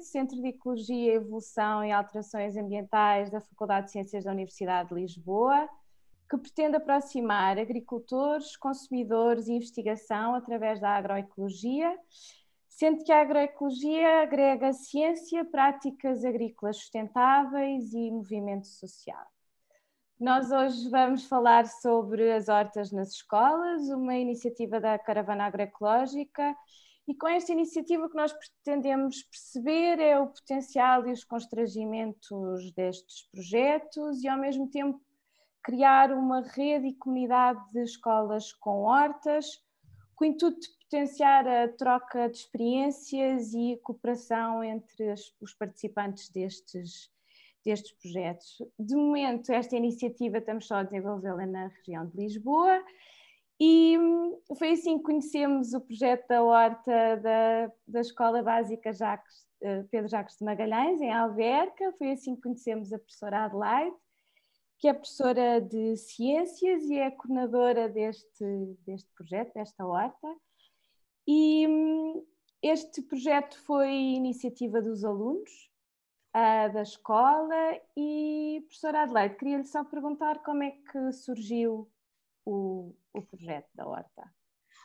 Centro de Ecologia, Evolução e Alterações Ambientais da Faculdade de Ciências da Universidade de Lisboa, que pretende aproximar agricultores, consumidores e investigação através da agroecologia, sendo que a agroecologia agrega ciência, práticas agrícolas sustentáveis e movimento social. Nós hoje vamos falar sobre as hortas nas escolas, uma iniciativa da Caravana Agroecológica, e com esta iniciativa o que nós pretendemos perceber é o potencial e os constrangimentos destes projetos e ao mesmo tempo criar uma rede e comunidade de escolas com hortas, com o intuito de potenciar a troca de experiências e a cooperação entre os participantes destes destes projetos. De momento, esta iniciativa estamos só a desenvolvê-la na região de Lisboa e foi assim que conhecemos o projeto da horta da, da Escola Básica Jacques, eh, Pedro Jacques de Magalhães, em Alverca. Foi assim que conhecemos a professora Adelaide, que é professora de Ciências e é coordenadora deste, deste projeto, desta horta. E este projeto foi iniciativa dos alunos, uh, da escola e, professora Adelaide, queria-lhe só perguntar como é que surgiu o, o projeto da Horta.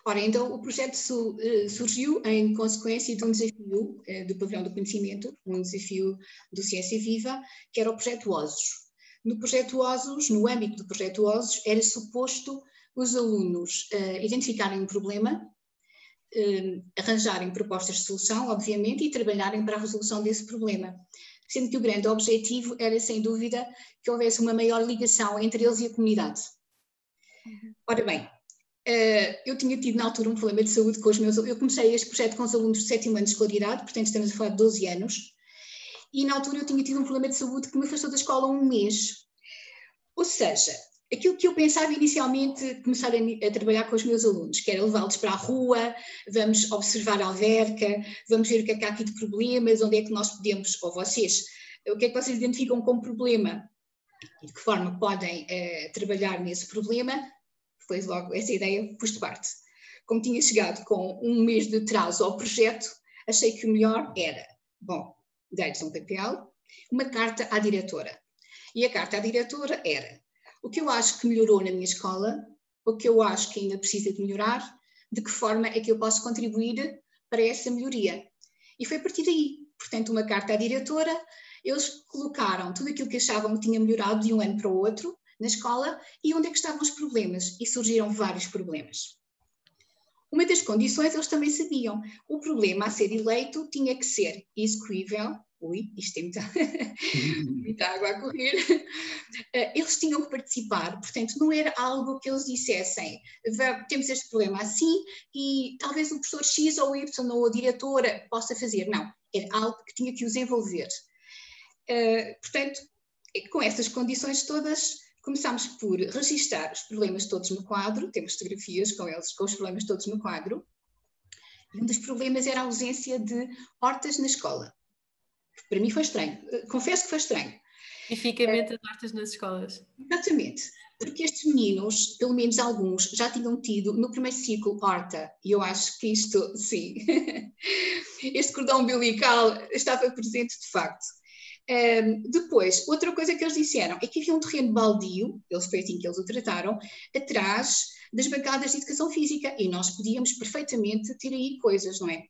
Ora, então o projeto su, uh, surgiu em consequência de um desafio uh, do Pavilhão do Conhecimento, um desafio do Ciência Viva, que era o projeto OSOS. No projeto OSOS, no âmbito do projeto OSOS, era suposto os alunos uh, identificarem um problema, arranjarem propostas de solução, obviamente, e trabalharem para a resolução desse problema sendo que o grande objetivo era, sem dúvida, que houvesse uma maior ligação entre eles e a comunidade. Ora bem, eh, eu tinha tido na altura um problema de saúde com os meus Eu comecei este projeto com os alunos de sétimo ano de escolaridade, portanto estamos a falar de 12 anos, e na altura eu tinha tido um problema de saúde que me afastou da escola um mês. Ou seja, aquilo que eu pensava inicialmente começar a, a trabalhar com os meus alunos, que era levá-los para a rua, vamos observar a alverca, vamos ver o que é que há aqui de problemas, onde é que nós podemos, ou vocês, o que é que vocês identificam como problema e de que forma podem uh, trabalhar nesse problema, foi logo essa ideia pus de parte. Como tinha chegado com um mês de atraso ao projeto, achei que o melhor era, bom, dei-lhes um papel, uma carta à diretora. E a carta à diretora era o que eu acho que melhorou na minha escola, o que eu acho que ainda precisa de melhorar, de que forma é que eu posso contribuir para essa melhoria. E foi a partir daí, portanto, uma carta à diretora, eles colocaram tudo aquilo que achavam que tinha melhorado de um ano para o outro na escola e onde é que estavam os problemas, e surgiram vários problemas. Uma das condições eles também sabiam, o problema a ser eleito tinha que ser execuível, ui, isto tem muita, muita água a correr, eh, eles tinham que participar, portanto não era algo que eles dissessem, temos este problema assim e talvez o professor X ou Y ou a diretora possa fazer, não, era algo que tinha que os envolver. Uh, portanto, com essas condições todas, começámos por registrar os problemas todos no quadro, temos fotografias com eles, com os problemas todos no quadro, e um dos problemas era a ausência de hortas na escola para mim foi estranho. Confesso que foi estranho. Tipicamente é, as hortas nas escolas. Exatamente. Porque estes meninos, pelo menos alguns, já tinham tido no primeiro ciclo horta, e eu acho que isto, sim, este cordão umbilical estava presente de facto. Um, depois, outra coisa que eles disseram é que havia um terreno baldio, eles foi assim que eles o trataram, atrás das bancadas de educação física, e nós podíamos perfeitamente ter aí coisas, não é?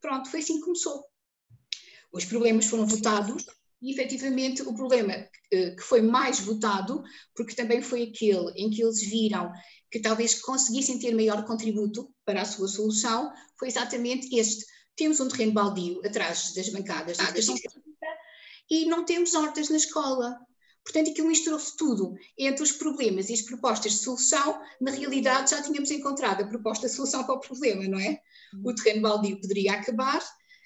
Pronto, foi assim que começou. Os problemas foram votados e, efetivamente, o problema eh, que foi mais votado, porque também foi aquele em que eles viram que talvez conseguissem ter maior contributo para a sua solução, foi exatamente este. Temos um terreno baldio atrás das bancadas ah, e não temos hortas na escola. Portanto, aquilo misturou-se tudo. Entre os problemas e as propostas de solução, na realidade já tínhamos encontrado a proposta de solução para o problema, não é? O terreno baldio poderia acabar,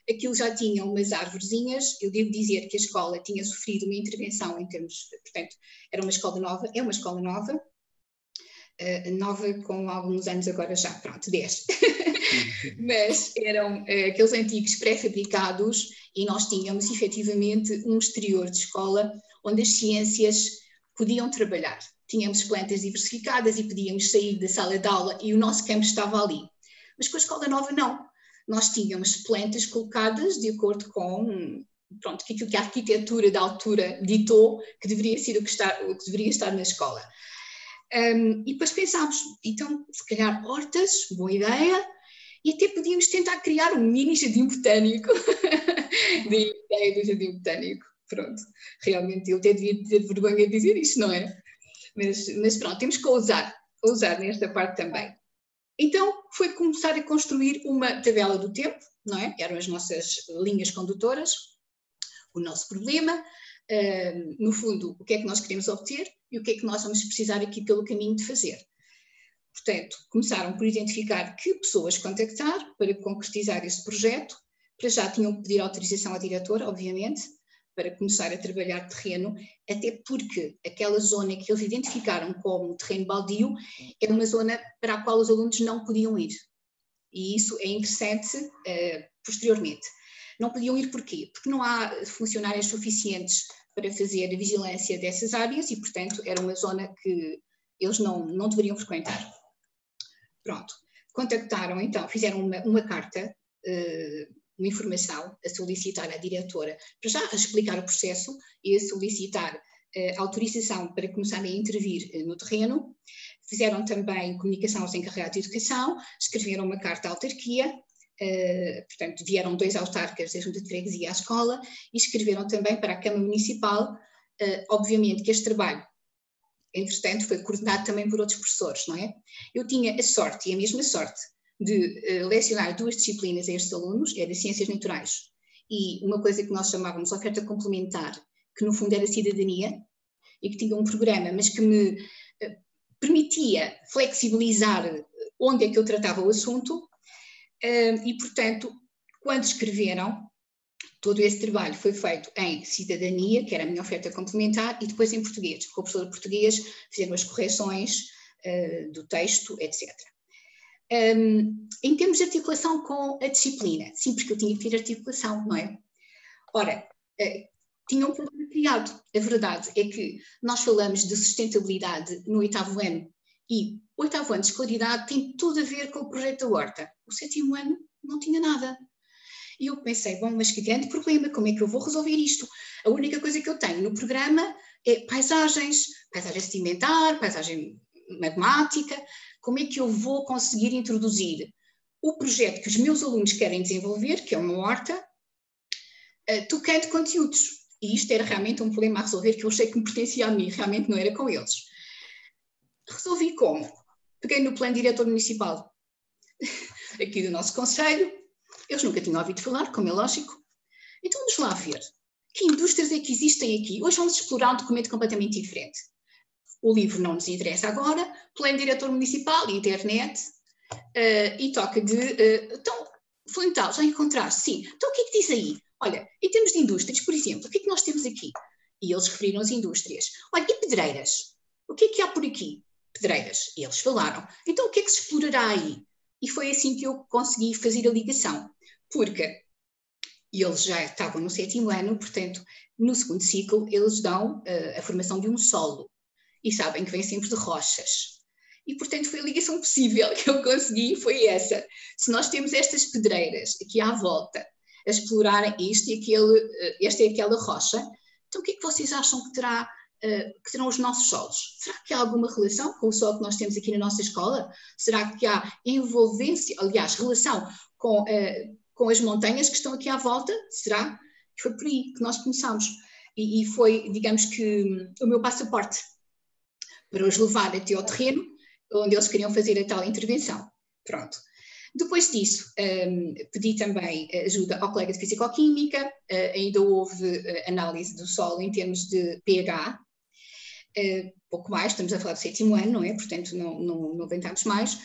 aquilo já tinha umas árvorezinhas, eu devo dizer que a escola tinha sofrido uma intervenção em termos, portanto, era uma escola nova, é uma escola nova, uh, nova com alguns anos agora já, pronto, 10. Mas eram uh, aqueles antigos pré-fabricados e nós tínhamos efetivamente um exterior de escola onde as ciências podiam trabalhar. Tínhamos plantas diversificadas e podíamos sair da sala de aula e o nosso campo estava ali. Mas com a escola nova não, nós tínhamos plantas colocadas de acordo com pronto, aquilo que a arquitetura da altura ditou que deveria ser o que, está, o que deveria estar na escola. Um, e depois pensámos, então, se calhar hortas, boa ideia, e até podíamos tentar criar um mini jardim botânico. da ideia do jardim botânico. Pronto, realmente eu até devia ter vergonha de dizer isto, não é? Mas, mas pronto, temos que ousar, ousar nesta parte também. Então foi começar a construir uma tabela do tempo, não é? Eram as nossas linhas condutoras, o nosso problema, uh, no fundo, o que é que nós queremos obter e o que é que nós vamos precisar aqui pelo caminho de fazer. Portanto, começaram por identificar que pessoas contactar para concretizar esse projeto. Para já tinham que pedir autorização à diretora, obviamente, para começar a trabalhar terreno, até porque aquela zona que eles identificaram como terreno baldio é uma zona para a qual os alunos não podiam ir. E isso é interessante uh, posteriormente. Não podiam ir porquê? Porque não há funcionários suficientes para fazer a vigilância dessas áreas e, portanto, era uma zona que eles não, não deveriam frequentar. Pronto. Contactaram, então, fizeram uma, uma carta, uh, uma informação a solicitar à diretora, para já explicar o processo e a solicitar uh, autorização para começar a intervir uh, no terreno. Fizeram também comunicação aos encarregados de educação, escreveram uma carta à autarquia, Uh, portanto, vieram dois autarcas da Junta de Freguesia à escola e escreveram também para a Câmara Municipal. Uh, obviamente que este trabalho entretanto, foi coordenado também por outros professores, não é? Eu tinha a sorte, e a mesma sorte, de uh, lecionar duas disciplinas a estes alunos, era Ciências Naturais, e uma coisa que nós chamávamos oferta complementar, que no fundo era cidadania, e que tinha um programa, mas que me uh, permitia flexibilizar onde é que eu tratava o assunto, uh, e portanto, quando escreveram, Todo esse trabalho foi feito em cidadania, que era a minha oferta complementar, e depois em português. Com o professor de português fizeram as correções uh, do texto, etc. Um, em termos de articulação com a disciplina, sim, porque eu tinha que ter articulação, não é? Ora, uh, tinha um problema criado. A verdade é que nós falamos de sustentabilidade no oitavo ano e o oitavo ano de escolaridade tem tudo a ver com o projeto da horta. O sétimo ano não tinha nada. E eu pensei, bom, mas que grande problema, como é que eu vou resolver isto? A única coisa que eu tenho no programa é paisagens, paisagem sedimentar, paisagem magmática, como é que eu vou conseguir introduzir o projeto que os meus alunos querem desenvolver, que é uma horta, uh, tocando conteúdos. E isto era realmente um problema a resolver que eu achei que me pertencia a mim, realmente não era com eles. Resolvi como? Peguei no plano diretor municipal aqui do nosso conselho, eles nunca tinham ouvido falar, como é lógico. Então vamos lá ver. Que indústrias é que existem aqui? Hoje vamos explorar um documento completamente diferente. O livro não nos interessa agora, pleno diretor municipal, internet, uh, e toca de. Uh, então, fundamental, já encontraste? Sim. Então o que é que diz aí? Olha, em termos de indústrias, por exemplo, o que é que nós temos aqui? E eles referiram as indústrias. Olha, e pedreiras? O que é que há por aqui? Pedreiras. E eles falaram. Então o que é que se explorará aí? E foi assim que eu consegui fazer a ligação porque eles já estavam no sétimo ano, portanto, no segundo ciclo, eles dão uh, a formação de um solo e sabem que vem sempre de rochas. E, portanto, foi a ligação possível que eu consegui, foi essa. Se nós temos estas pedreiras aqui à volta, a explorar isto e aquele, uh, esta e aquela rocha, então o que é que vocês acham que terá Uh, que terão os nossos solos. Será que há alguma relação com o solo que nós temos aqui na nossa escola? Será que há envolvência, aliás, relação com uh, com as montanhas que estão aqui à volta, será? Foi por aí que nós começámos. E, e foi, digamos que, o meu passaporte para os levar até ao terreno onde eles queriam fazer a tal intervenção. Pronto. Depois disso, um, pedi também ajuda ao colega de Físico-Química, uh, ainda houve uh, análise do solo em termos de pH, uh, pouco mais, estamos a falar do sétimo ano, não é? Portanto, não, não, não mais.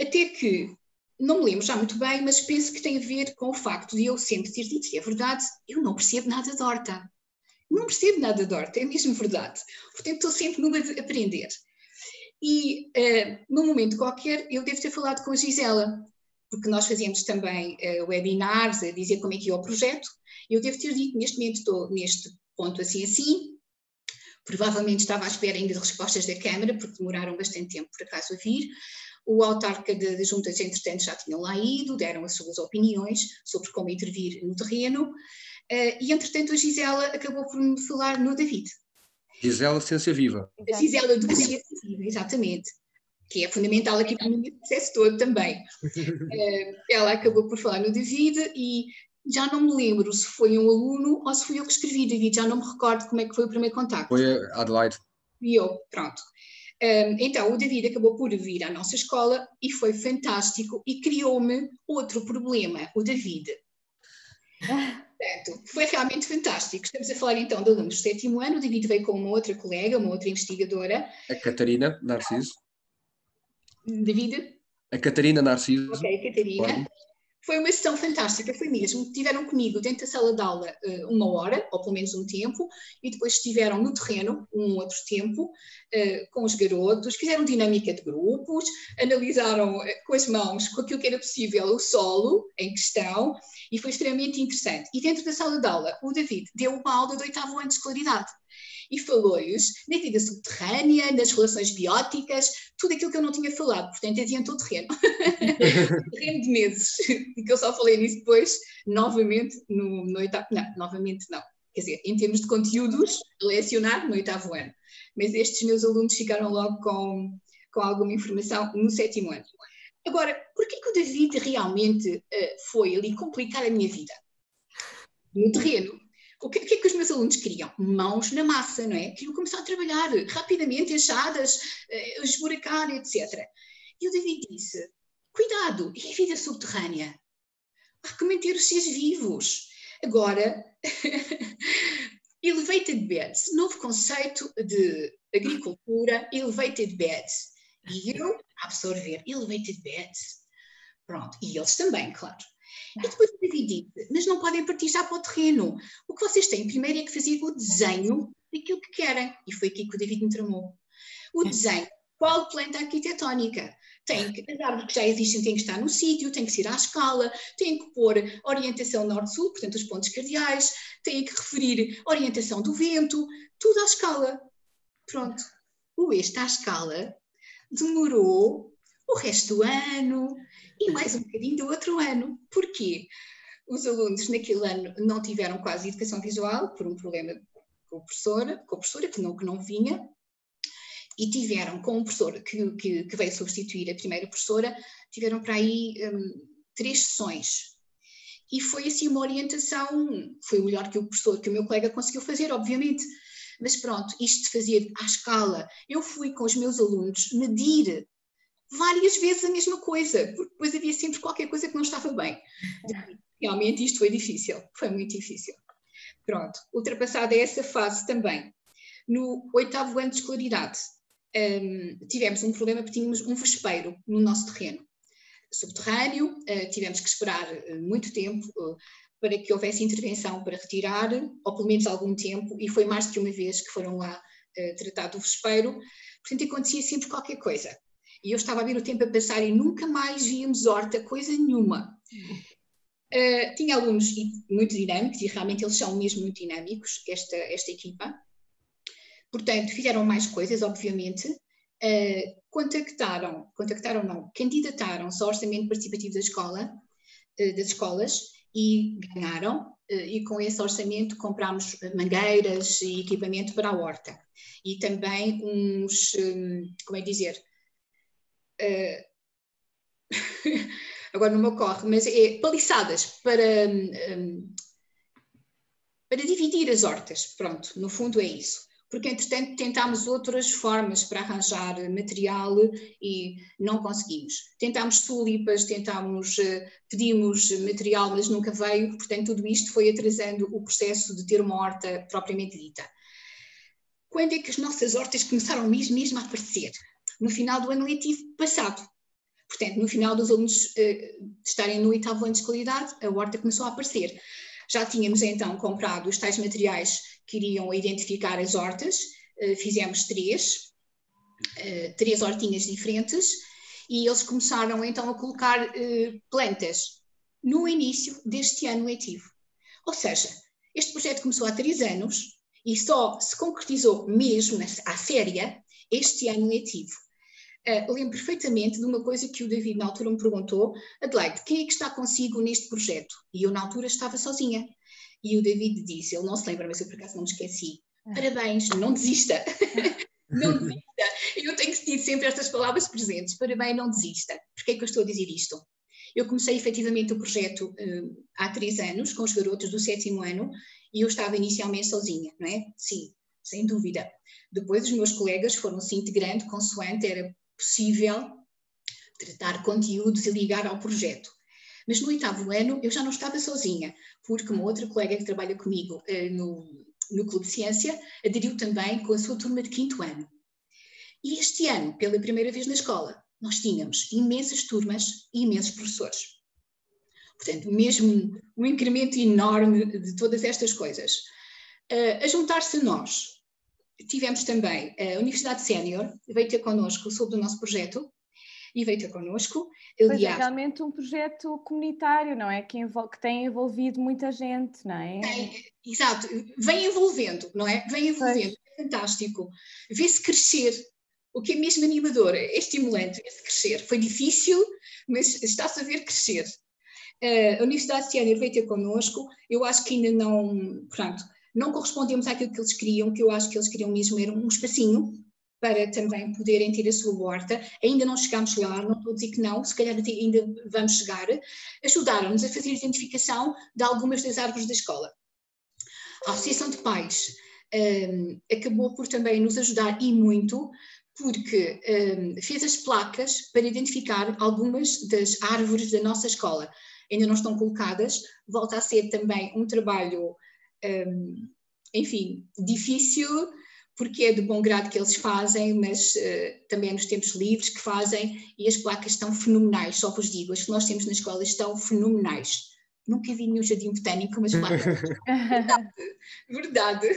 até que não me lembro já muito bem, mas penso que tem a ver com o facto de eu sempre ter dito, e é verdade, eu não percebo nada de horta. Não percebo nada de horta, é mesmo verdade. Portanto, estou sempre numa de aprender. E uh, num momento qualquer, eu devo ter falado com a Gisela, porque nós fazíamos também uh, webinars a dizer como é que ia o projeto. Eu devo ter dito, neste momento estou neste ponto assim assim. Provavelmente estava à espera ainda de respostas da Câmara, porque demoraram bastante tempo por acaso a vir O autarca das juntas, entretanto, já tinham lá ido, deram as suas opiniões sobre como intervir no terreno, e entretanto a Gisela acabou por me falar no David. Gisela Ciência Viva. A Gisela do Ciência Viva, exatamente que é fundamental aqui para o processo todo também. ela acabou por falar no David e já não me lembro se foi um aluno ou se fui eu que escrevi, David, já não me recordo como é que foi o primeiro contacto. Foi a Adelaide. E eu, pronto. Então, o David acabou por vir à nossa escola e foi fantástico e criou-me outro problema, o David. Portanto, foi realmente fantástico. Estamos a falar então de alunos do sétimo ano, o David veio com uma outra colega, uma outra investigadora. A Catarina Narciso. David? A Catarina Narciso. Ok, Catarina. Pode. Foi uma sessão fantástica, foi mesmo. Tiveram comigo dentro da sala de aula eh, uma hora, ou pelo menos um tempo, e depois estiveram no terreno um outro tempo, eh, com os garotos, fizeram dinâmica de grupos, analisaram eh, com as mãos, com aquilo que era possível, o solo em questão, e foi extremamente interessante. E dentro da sala de aula, o David deu uma aula de oitavo ano de escolaridade e falou-lhes na vida subterrânea, nas relações bióticas, tudo aquilo que eu não tinha falado, portanto adiantou o terreno. terreno de meses, e que eu só falei nisso depois, novamente, no, no oitavo, não, novamente não, quer dizer, em termos de conteúdos, lecionar no oitavo ano. Mas estes meus alunos ficaram logo com, com alguma informação no sétimo ano. Agora, por que o David realmente uh, foi ali complicar a minha vida? No terreno, o que, o que, é que os meus alunos queriam? Mãos na massa, não é? Queriam começar a trabalhar rapidamente, enxadas, eh, esburacar, etc. E o David disse: cuidado, e a vida subterrânea? Há que manter os seres vivos. Agora, elevated beds, novo conceito de agricultura, elevated beds. E eu absorver elevated beds. Pronto, e eles também, claro. E depois o David disse, mas não podem partir já para o terreno. O que vocês têm primeiro é que fazer o desenho daquilo que querem. E foi aqui que o David me tramou. O desenho, qual planta arquitetónica? Tem que, as árvores que já existem têm que estar no sítio, tem que ser à escala, tem que pôr orientação norte-sul, portanto os pontos cardeais, tem que referir orientação do vento, tudo à escala. Pronto. O este à escala demorou o resto do ano, e mais um bocadinho do outro ano. Porquê? Os alunos naquele ano não tiveram quase educação visual por um problema com a professora, com a professora que não, que não vinha, e tiveram com o professor que, que, que, veio substituir a primeira professora, tiveram para aí um, três sessões. E foi assim uma orientação, foi o melhor que o professor, que o meu colega conseguiu fazer, obviamente. Mas pronto, isto de fazer à escala, eu fui com os meus alunos medir várias vezes a mesma coisa, porque depois havia sempre qualquer coisa que não estava bem. Realmente isto foi difícil, foi muito difícil. Pronto, ultrapassada essa fase também. No oitavo ano de escolaridade, um, tivemos um problema porque tínhamos um vespeiro no nosso terreno subterrâneo, uh, tivemos que esperar uh, muito tempo uh, para que houvesse intervenção para retirar, ou pelo menos algum tempo, e foi mais que uma vez que foram lá tratar do vespeiro. Portanto, acontecia sempre qualquer coisa. E eu estava a ver o tempo a passar e nunca mais víamos horta, coisa nenhuma. Uh, tinha alunos muito dinâmicos, e realmente eles são mesmo muito dinâmicos, esta, esta equipa. Portanto, fizeram mais coisas, obviamente. Uh, contactaram, contactaram não, candidataram-se ao orçamento participativo da escola, uh, das escolas, e ganharam, e com esse orçamento comprámos mangueiras e equipamento para a horta. E também uns, um, como é dizer, uh, agora não me ocorre, mas é paliçadas para, um, para dividir as hortas. Pronto, no fundo é isso. Porque, entretanto, tentámos outras formas para arranjar material e não conseguimos. Tentámos tulipas, tentámos, uh, pedimos material, mas nunca veio. Portanto, tudo isto foi atrasando o processo de ter uma horta propriamente dita. Quando é que as nossas hortas começaram mesmo, mesmo a aparecer? No final do ano letivo passado. Portanto, no final dos alunos uh, estarem no oitavo ano de escolaridade, a horta começou a aparecer. Já tínhamos então comprado os tais materiais que iriam identificar as hortas, uh, fizemos três, uh, três hortinhas diferentes, e eles começaram então a colocar plantas no início deste ano letivo. Ou seja, este projeto começou há três anos e só se concretizou mesmo à séria este ano letivo. Uh, lembro perfeitamente de uma coisa que o David na altura me perguntou, Adelaide, quem é que está consigo neste projeto? E eu na altura estava sozinha. E o David disse, ele não se lembra, mas eu por acaso não me esqueci, ah. parabéns, não desista. não desista. Eu tenho sentido sempre estas palavras presentes, parabéns, não desista. Porquê é que eu estou a dizer isto? Eu comecei efetivamente o projeto uh, há três anos, com os garotos do sétimo ano, e eu estava inicialmente sozinha, não é? Sim, sem dúvida. Depois os meus colegas foram se integrando consoante era possível tratar conteúdos e ligar ao projeto. Mas no oitavo ano eu já não estava sozinha, porque uma outra colega que trabalha comigo eh, no, no Clube de Ciência aderiu também com a sua turma de quinto ano. E este ano, pela primeira vez na escola, nós tínhamos imensas turmas e imensos professores. Portanto, mesmo um incremento enorme de todas estas coisas. Uh, a juntar-se a nós, tivemos também a Universidade Sénior, veio ter connosco sobre o nosso projeto, e veio ter connosco. Pois é realmente um projeto comunitário, não é? Que, que tem envolvido muita gente, não é? é exato, vem envolvendo, não é? Vem envolvendo, é fantástico. Vê-se crescer, o que é mesmo animador, é estimulante, vê-se crescer. Foi difícil, mas está-se a ver crescer. Uh, a Universidade Sénior veio ter connosco, eu acho que ainda não, pronto, não correspondemos àquilo que eles queriam, que eu acho que eles queriam mesmo era um espacinho para também poderem ter a sua horta. Ainda não chegámos lá, não estou a dizer que não, se calhar ainda vamos chegar. Ajudaram-nos a fazer a identificação de algumas das árvores da escola. A Associação de Pais um, acabou por também nos ajudar e muito, porque um, fez as placas para identificar algumas das árvores da nossa escola. Ainda não estão colocadas, volta a ser também um trabalho um, enfim, difícil, porque é de bom grado que eles fazem, mas uh, também é nos tempos livres que fazem, e as placas estão fenomenais, só vos digo, as que nós temos na escola estão fenomenais. Nunca vi nenhum jardim botânico, mas claro, verdade, verdade,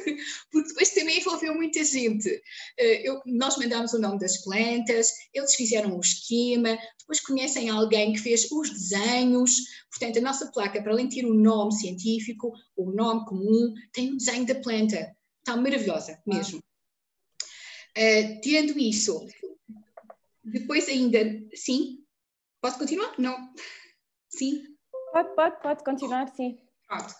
porque depois também envolveu muita gente. Eh, eu, nós mandámos o nome das plantas, eles fizeram o esquema, depois conhecem alguém que fez os desenhos, portanto a nossa placa, para além de ter o nome científico, o nome comum, tem o desenho da planta, está maravilhosa mesmo. Uh, tirando isso, depois ainda, sim? Posso continuar? Não? Sim? Pode, pode, pode continuar, sim. Pronto.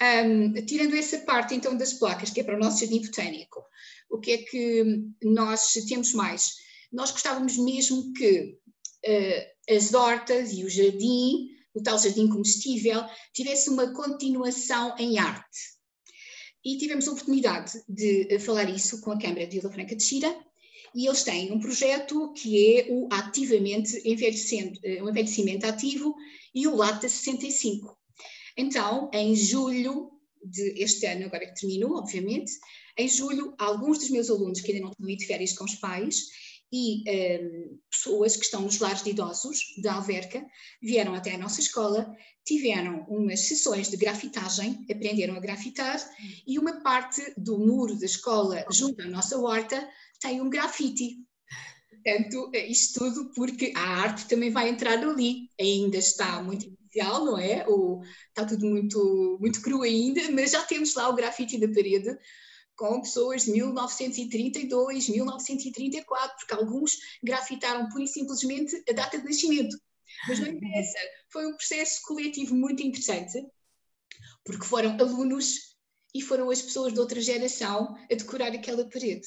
Um, tirando essa parte então das placas, que é para o nosso jardim botânico, o que é que nós temos mais? Nós gostávamos mesmo que uh, as hortas e o jardim, o tal jardim comestível, tivesse uma continuação em arte. E tivemos a oportunidade de falar isso com a Câmara de Vila Franca de Xira, e eles têm um projeto que é o ativamente envelhecendo, eh, um envelhecimento ativo e o LATA 65. Então, em julho deste ano, agora que terminou, obviamente, em julho, alguns dos meus alunos que ainda não tinham ido de férias com os pais e um, ehm, pessoas que estão nos lares de idosos da Alverca vieram até a nossa escola, tiveram umas sessões de grafitagem, aprenderam a grafitar e uma parte do muro da escola junto à nossa horta tem um grafite. Portanto, é isto tudo porque a arte também vai entrar ali. Ainda está muito inicial, não é? O, está tudo muito, muito cru ainda, mas já temos lá o grafite da parede com pessoas de 1932, 1934, porque alguns grafitaram pura e simplesmente a data de nascimento. Mas não interessa, foi um processo coletivo muito interessante, porque foram alunos e foram as pessoas de outra geração a decorar aquela parede.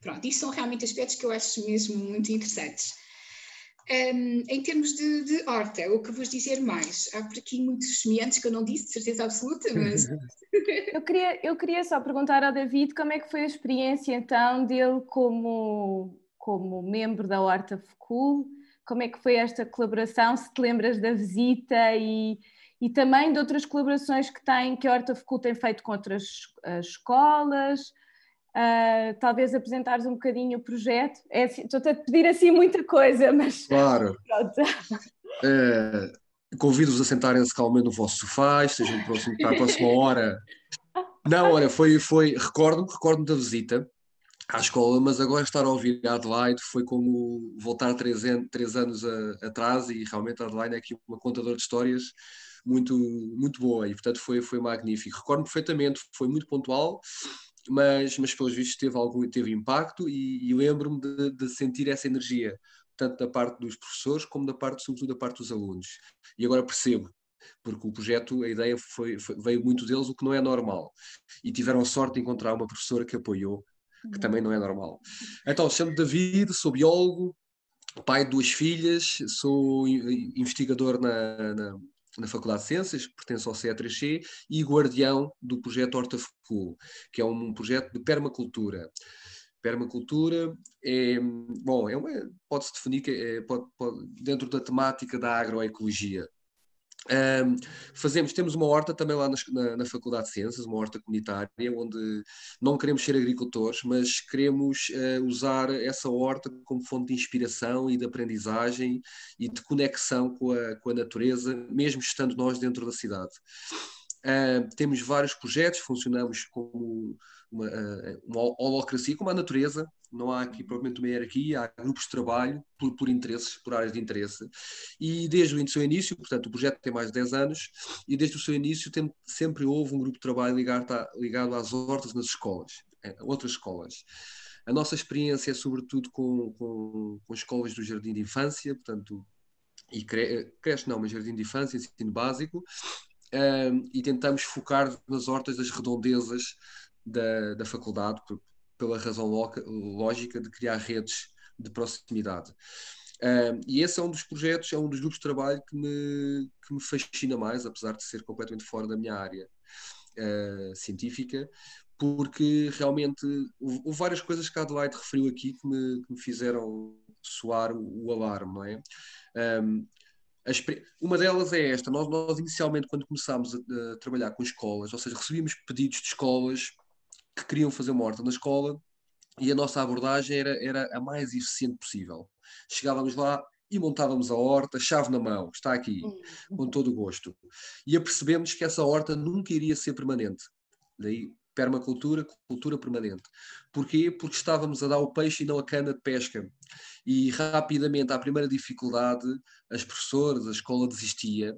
Pronto, isso são realmente aspectos que eu acho mesmo muito interessantes. Um, em termos de, de, horta, o que vos dizer mais? Há por aqui muitos semelhantes que eu não disse, de certeza absoluta, mas. eu, queria, eu queria só perguntar ao David como é que foi a experiência então dele como, como membro da Horta Fecul, como é que foi esta colaboração, se te lembras da visita e, e também de outras colaborações que tem, que a Horta Fecul tem feito com outras uh, escolas, Uh, talvez apresentares um bocadinho o projeto. É assim, estou-te a pedir assim muita coisa, mas. Claro. É, Convido-vos a sentarem-se calmamente no vosso sofá, estejam próximo para a próxima hora. Não, olha, foi, foi recordo-me recordo da visita à escola, mas agora estar a ouvir a Adelaide foi como voltar três, três anos a, atrás e realmente a Adelaide é aqui uma contadora de histórias muito, muito boa e portanto foi, foi magnífico. Recordo-me perfeitamente, foi muito pontual mas, mas pelos vistos teve, algum, teve impacto e, e lembro-me de, de, sentir essa energia, tanto da parte dos professores como da parte, sobretudo, da parte dos alunos. E agora percebo, porque o projeto, a ideia foi, foi, veio muito deles, o que não é normal. E tiveram sorte de encontrar uma professora que apoiou, que uhum. também não é normal. Então, chamo David, sou biólogo, pai de duas filhas, sou investigador na, na, na Faculdade de Ciências, pertence ao CE3C, e guardião do projeto Horta Fecul, que é um projeto de permacultura. Permacultura é, bom, é pode-se definir que é, pode, pode, dentro da temática da agroecologia. Um, fazemos, temos uma horta também lá na, na, Faculdade de Ciências, uma horta comunitária, onde não queremos ser agricultores, mas queremos uh, usar essa horta como fonte de inspiração e de aprendizagem e de conexão com a, com a natureza, mesmo estando nós dentro da cidade. Uh, temos vários projetos, funcionamos como uma, uh, uma holocracia, como a natureza, não há aqui provavelmente uma hierarquia, há grupos de trabalho por, por interesses, por áreas de interesse. E desde o seu início, portanto, o projeto tem mais de 10 anos, e desde o seu início tem, sempre houve um grupo de trabalho ligado, a, ligado às hortas nas escolas, eh, outras escolas. A nossa experiência é sobretudo com, com, com escolas do jardim de infância, portanto, e cre, creche não, mas jardim de infância, ensino básico, um, e tentamos focar nas hortas das redondezas da, da faculdade, pela razão lógica de criar redes de proximidade. E esse é um dos projetos, é um dos grupos de trabalho que me, que me fascina mais, apesar de ser completamente fora da minha área uh, científica, porque realmente houve, houve, várias coisas que a Adelaide referiu aqui que me, que me fizeram soar o, o alarme, não é? Um, uma delas é esta: nós, nós inicialmente, quando começámos a, a, trabalhar com escolas, ou seja, recebíamos pedidos de escolas que queriam fazer uma horta na escola e a nossa abordagem era, era a mais eficiente possível. Chegávamos lá e montávamos a horta, chave na mão, está aqui, hum. com todo o gosto. E apercebemos que essa horta nunca iria ser permanente. Daí, permacultura, cultura permanente. Porquê? Porque estávamos a dar o peixe e não a cana de pesca. E rapidamente, à primeira dificuldade, as professoras, a escola desistia.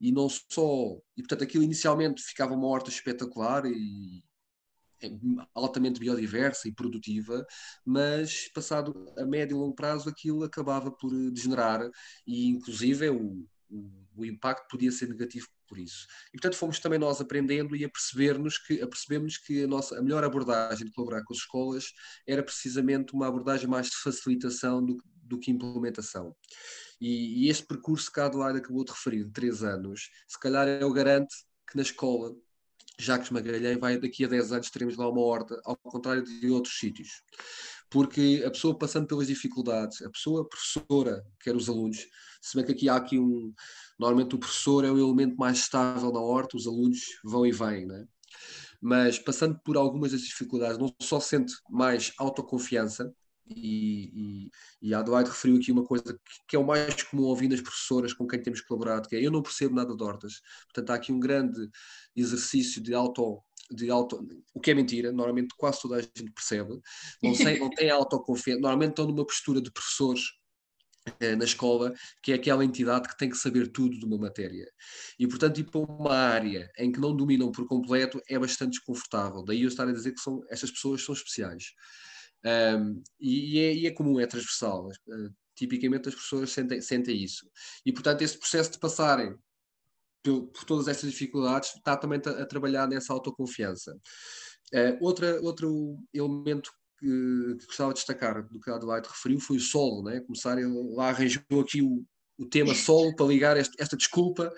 E não só. E portanto, aquilo inicialmente ficava uma horta espetacular e altamente biodiversa e produtiva, mas passado a médio e longo prazo aquilo acabava por degenerar e inclusive o, o, o impacto podia ser negativo por isso. E portanto fomos também nós aprendendo e a perceber-nos que a percebemos que a nossa a melhor abordagem de colaborar com as escolas era precisamente uma abordagem mais de facilitação do, do que implementação. E, e este percurso que a Adelaide acabou de referir, de três anos, se calhar eu garanto que na escola Jacques Magalhães vai daqui a 10 anos teremos lá uma horta, ao contrário de outros sítios. Porque a pessoa passando pelas dificuldades, a pessoa professora, quer os alunos, se bem que aqui há aqui um. Normalmente o professor é o elemento mais estável na horta, os alunos vão e vêm, né? mas passando por algumas das dificuldades, não só sente mais autoconfiança, e, e, e a Adelaide referiu aqui uma coisa que, que, é o mais comum ouvir nas professoras com quem temos colaborado, que é eu não percebo nada de hortas. Portanto, há aqui um grande exercício de auto de auto, o que é mentira, normalmente quase toda a gente percebe, não, sei, não tem autoconfiança, normalmente estão numa postura de professores eh, na escola, que é aquela entidade que tem que saber tudo de uma matéria. E, portanto, ir para uma área em que não dominam por completo é bastante desconfortável. Daí eu estar a dizer que são, estas pessoas são especiais. Um, e, é, e, é, comum, é transversal. Uh, tipicamente as pessoas sentem, sentem isso. E, portanto, esse processo de passarem por, por todas estas dificuldades está também a, trabalhar nessa autoconfiança. Uh, outra, outro elemento que, que, gostava de destacar do que a Adelaide referiu foi o solo, né? começar, lá arranjou aqui o, o tema solo para ligar este, esta desculpa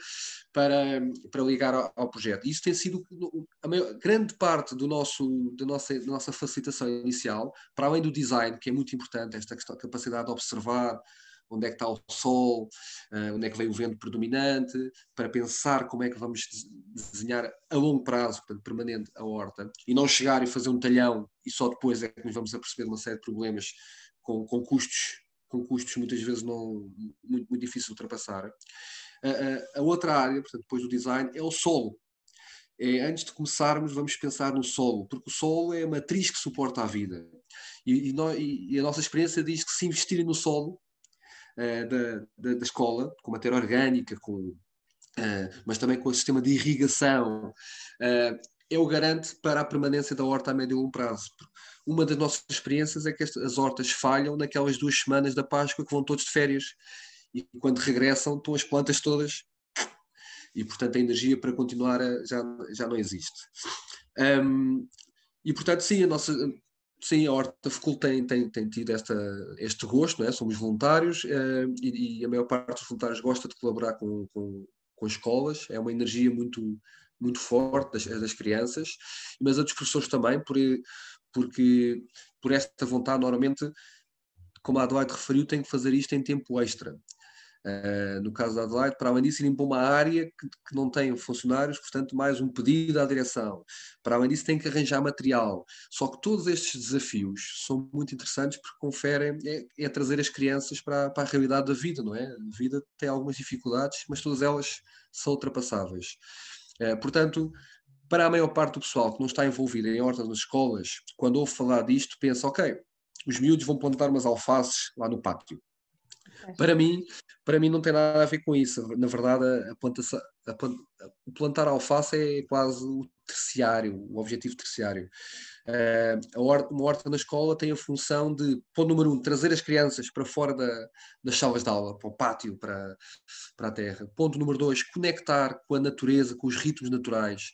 para, para ligar ao, ao, projeto. Isso tem sido a maior, grande parte do nosso, da, nossa, da nossa facilitação inicial, para além do design, que é muito importante, esta questão, capacidade de observar onde é que está o sol, uh, onde é que vem o vento predominante, para pensar como é que vamos desenhar a longo prazo, portanto, permanente, a horta, e não chegar e fazer um talhão e só depois é que nos vamos aperceber de uma série de problemas com, com custos com custos muitas vezes não, muito, muito difícil de ultrapassar. A, a, a, outra área, portanto, depois do design, é o solo. É, antes de começarmos, vamos pensar no solo, porque o solo é a matriz que suporta a vida. E, e, nós, e a nossa experiência diz que se investirem no solo uh, da, da, da, escola, com matéria orgânica, com, uh, mas também com o sistema de irrigação, uh, é o garante para a permanência da horta a médio e longo prazo. Uma das nossas experiências é que as hortas falham naquelas duas semanas da Páscoa que vão todos de férias. E quando regressam, estão as plantas todas. E, portanto, a energia para continuar a, já, já não existe. Um, e, portanto, sim, a nossa, sim, a Horta Facul tem, tem, tem tido esta, este gosto, não é? somos voluntários uh, e, e, a maior parte dos voluntários gosta de colaborar com, com, com escolas, é uma energia muito, muito forte das, das crianças, mas dos professores também, por, porque por esta vontade, normalmente, como a Adelaide referiu, tem que fazer isto em tempo extra. Uh, no caso da Adelaide, para além disso, para uma área que, que, não tem funcionários, portanto, mais um pedido à direção. Para além disso, tem que arranjar material. Só que todos estes desafios são muito interessantes porque conferem, é, é trazer as crianças para, para, a realidade da vida, não é? A vida tem algumas dificuldades, mas todas elas são ultrapassáveis. Uh, portanto, para a maior parte do pessoal que não está envolvido em hortas nas escolas, quando ouve falar disto, pensa, ok, os miúdos vão plantar umas alfaces lá no pátio para mim, para mim não tem nada a ver com isso. Na verdade, a plantação, a plantar alface é quase o terciário, o objetivo terciário. Uh, uma horta na escola tem a função de, ponto número um, trazer as crianças para fora da, das salas de aula, para o pátio, para, para a terra. Ponto número dois, conectar com a natureza, com os ritmos naturais.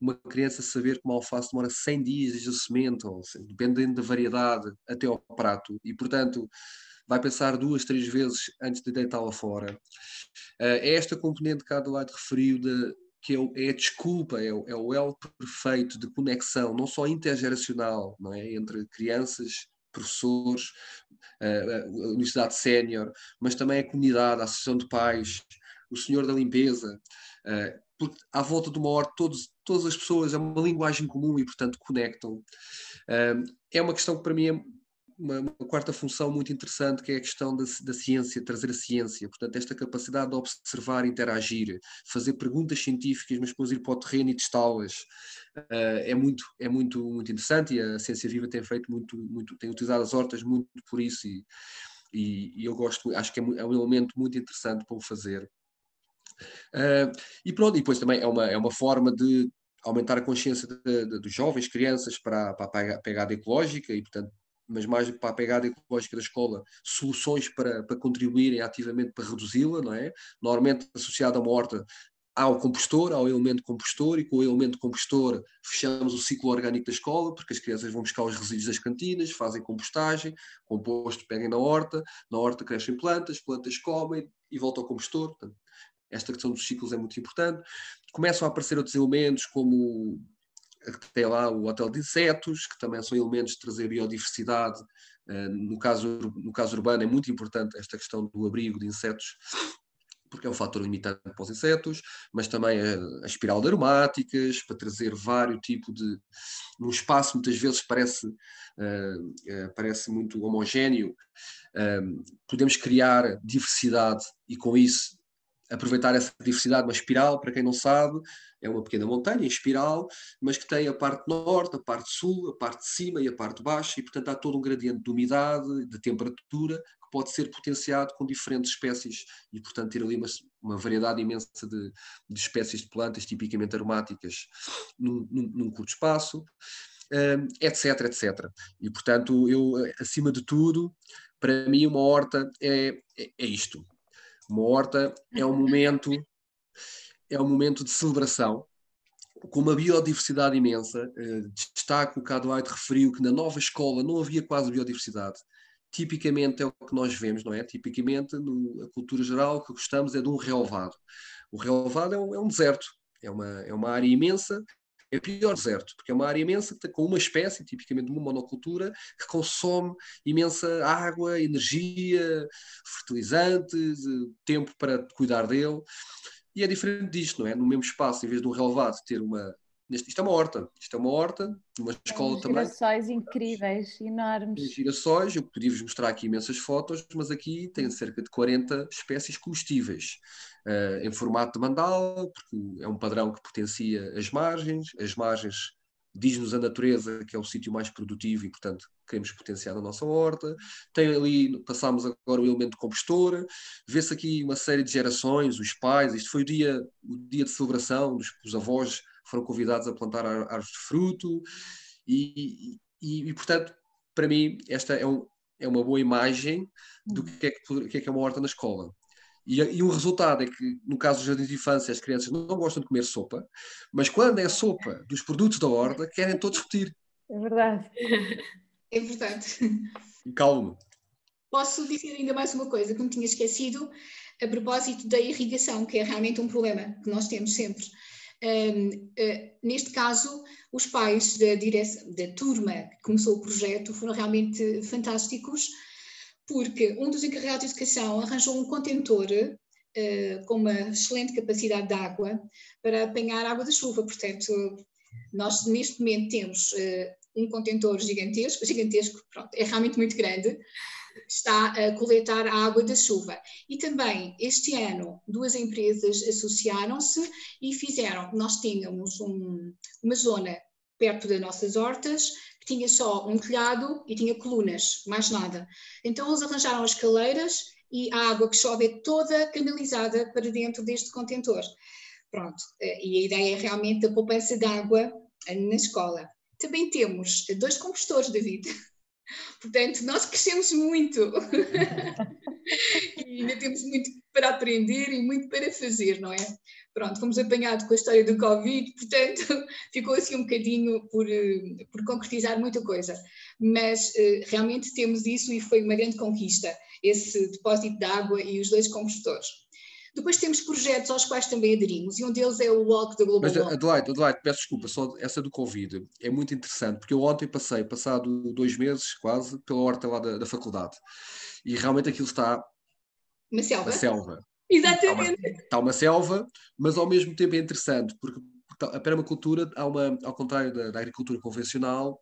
Uma criança saber que uma alface demora 100 dias a semente, ou, dependendo da variedade, até ao prato. E, portanto, vai pensar duas, três vezes antes de deitá-la fora. Uh, é esta componente que a Adelaide referiu de, que é, é, a desculpa, é o, é o elo perfeito de conexão, não só intergeracional, não é? entre crianças, professores, uh, a Universidade Sénior, mas também a comunidade, a Associação de Pais, o Senhor da Limpeza, porque à volta de uma horta todos, todas as pessoas é uma linguagem comum e, portanto, conectam. É uma questão que para mim é uma, uma, quarta função muito interessante que é a questão da, da, ciência, trazer a ciência, portanto, esta capacidade de observar, interagir, fazer perguntas científicas, mas depois ir para o terreno e testá-las, uh, é, muito, é muito, muito interessante e a Ciência Viva tem feito muito, muito tem utilizado as hortas muito por isso e, e, e eu gosto, acho que é, é, um elemento muito interessante para o fazer. Uh, e pronto, e depois também é uma, é uma forma de aumentar a consciência dos jovens, crianças, para, para a pegada ecológica e, portanto, mas mais para a pegada ecológica da escola, soluções para, para contribuírem ativamente para reduzi-la, não é? Normalmente associada a uma horta há o compostor, há o elemento compostor, e com o elemento compostor fechamos o ciclo orgânico da escola, porque as crianças vão buscar os resíduos das cantinas, fazem compostagem, composto peguem na horta, na horta crescem plantas, plantas comem e volta ao compostor. Portanto, esta questão dos ciclos é muito importante. Começam a aparecer outros elementos, como tem lá o hotel de insetos, que também são elementos de trazer biodiversidade. Uh, no, caso, no caso urbano é muito importante esta questão do abrigo de insetos, porque é um fator limitante para os insetos, mas também a, a espiral de aromáticas, para trazer vários tipos de... Num espaço muitas vezes parece, uh, uh, parece muito homogéneo, podemos criar diversidade e com isso aproveitar essa diversidade, uma espiral, para quem não sabe, é uma pequena montanha em espiral, mas que tem a parte norte, a parte sul, a parte de cima e a parte de baixo, e portanto há todo um gradiente de umidade, de temperatura, que pode ser potenciado com diferentes espécies, e portanto ter ali uma, uma variedade imensa de, de, espécies de plantas tipicamente aromáticas num, num, num curto espaço, um, etc, etc. E portanto, eu, acima de tudo, para mim uma horta é, é, é isto. Uma horta é um momento é um momento de celebração, com uma biodiversidade imensa. Uh, destaco o que a Adelaide referiu que na nova escola não havia quase biodiversidade. Tipicamente é o que nós vemos, não é? Tipicamente, no, a cultura geral, o que gostamos é de um relevado. O relevado é um, é um deserto, é uma, é uma área imensa é pior deserto, porque é uma área imensa com uma espécie, tipicamente uma monocultura, que consome imensa água, energia, fertilizantes, eh, tempo para cuidar dele. E é diferente disto, não é? No mesmo espaço, em vez de um relevado ter uma. Neste, isto é uma horta, isto é uma horta, uma escola também. Girassóis incríveis, enormes. Tem girassóis, eu podia-vos mostrar aqui imensas fotos, mas aqui tem cerca de 40 espécies comestíveis, uh, em formato de mandala, porque é um padrão que potencia as margens, as margens diz-nos a natureza que é o sítio mais produtivo e, portanto, queremos potenciar na nossa horta. Tem ali, passamos agora o elemento compostor, vê-se aqui uma série de gerações, os pais, isto foi o dia, o dia de celebração dos, dos avós foram convidados a plantar árvores de fruto, e, e, e portanto, para mim, esta é, um, é uma boa imagem do hum. que é que, que é, que é uma horta na escola. E, e, o resultado é que, no caso dos jardins de infância, as crianças não gostam de comer sopa, mas quando é sopa dos produtos da horta, querem todos repetir. É verdade. É verdade. Calma. Posso dizer ainda mais uma coisa que me tinha esquecido a propósito da irrigação, que é realmente um problema que nós temos sempre. Um, uh, eh, neste caso, os pais da, da turma que começou o projeto foram realmente fantásticos, porque um dos encarregados de educação arranjou um contentor uh, com uma excelente capacidade de água para apanhar água da chuva. Portanto, nós neste momento temos uh, um contentor gigantesco, gigantesco, pronto, é realmente muito grande, está a coletar a água da chuva. E também, este ano, duas empresas associaram-se e fizeram, nós tínhamos um, uma zona perto das nossas hortas, que tinha só um telhado e tinha colunas, mais nada. Então eles arranjaram as caleiras e a água que chove é toda canalizada para dentro deste contentor. Pronto, eh, e a ideia é realmente a poupança de água na escola. Também temos dois compostores, David. Portanto, nós crescemos muito e ainda temos muito para aprender e muito para fazer, não é? Pronto, fomos apanhados com a história do Covid, portanto, ficou assim um bocadinho por, eh, por concretizar muita coisa. Mas uh, realmente temos isso e foi uma grande conquista, esse depósito de água e os dois compostores. Depois temos projetos aos quais também aderimos, e um deles é o Walk da Global Mas, Adelaide, Adelaide, peço desculpa, só essa do Covid é muito interessante, porque eu ontem passei, passado dois meses quase, pela horta lá da, da faculdade, e realmente aquilo está... Na selva? Na selva. Exatamente. Está uma, está uma selva, mas ao mesmo tempo é interessante, porque a permacultura, há uma, ao contrário da, da agricultura convencional,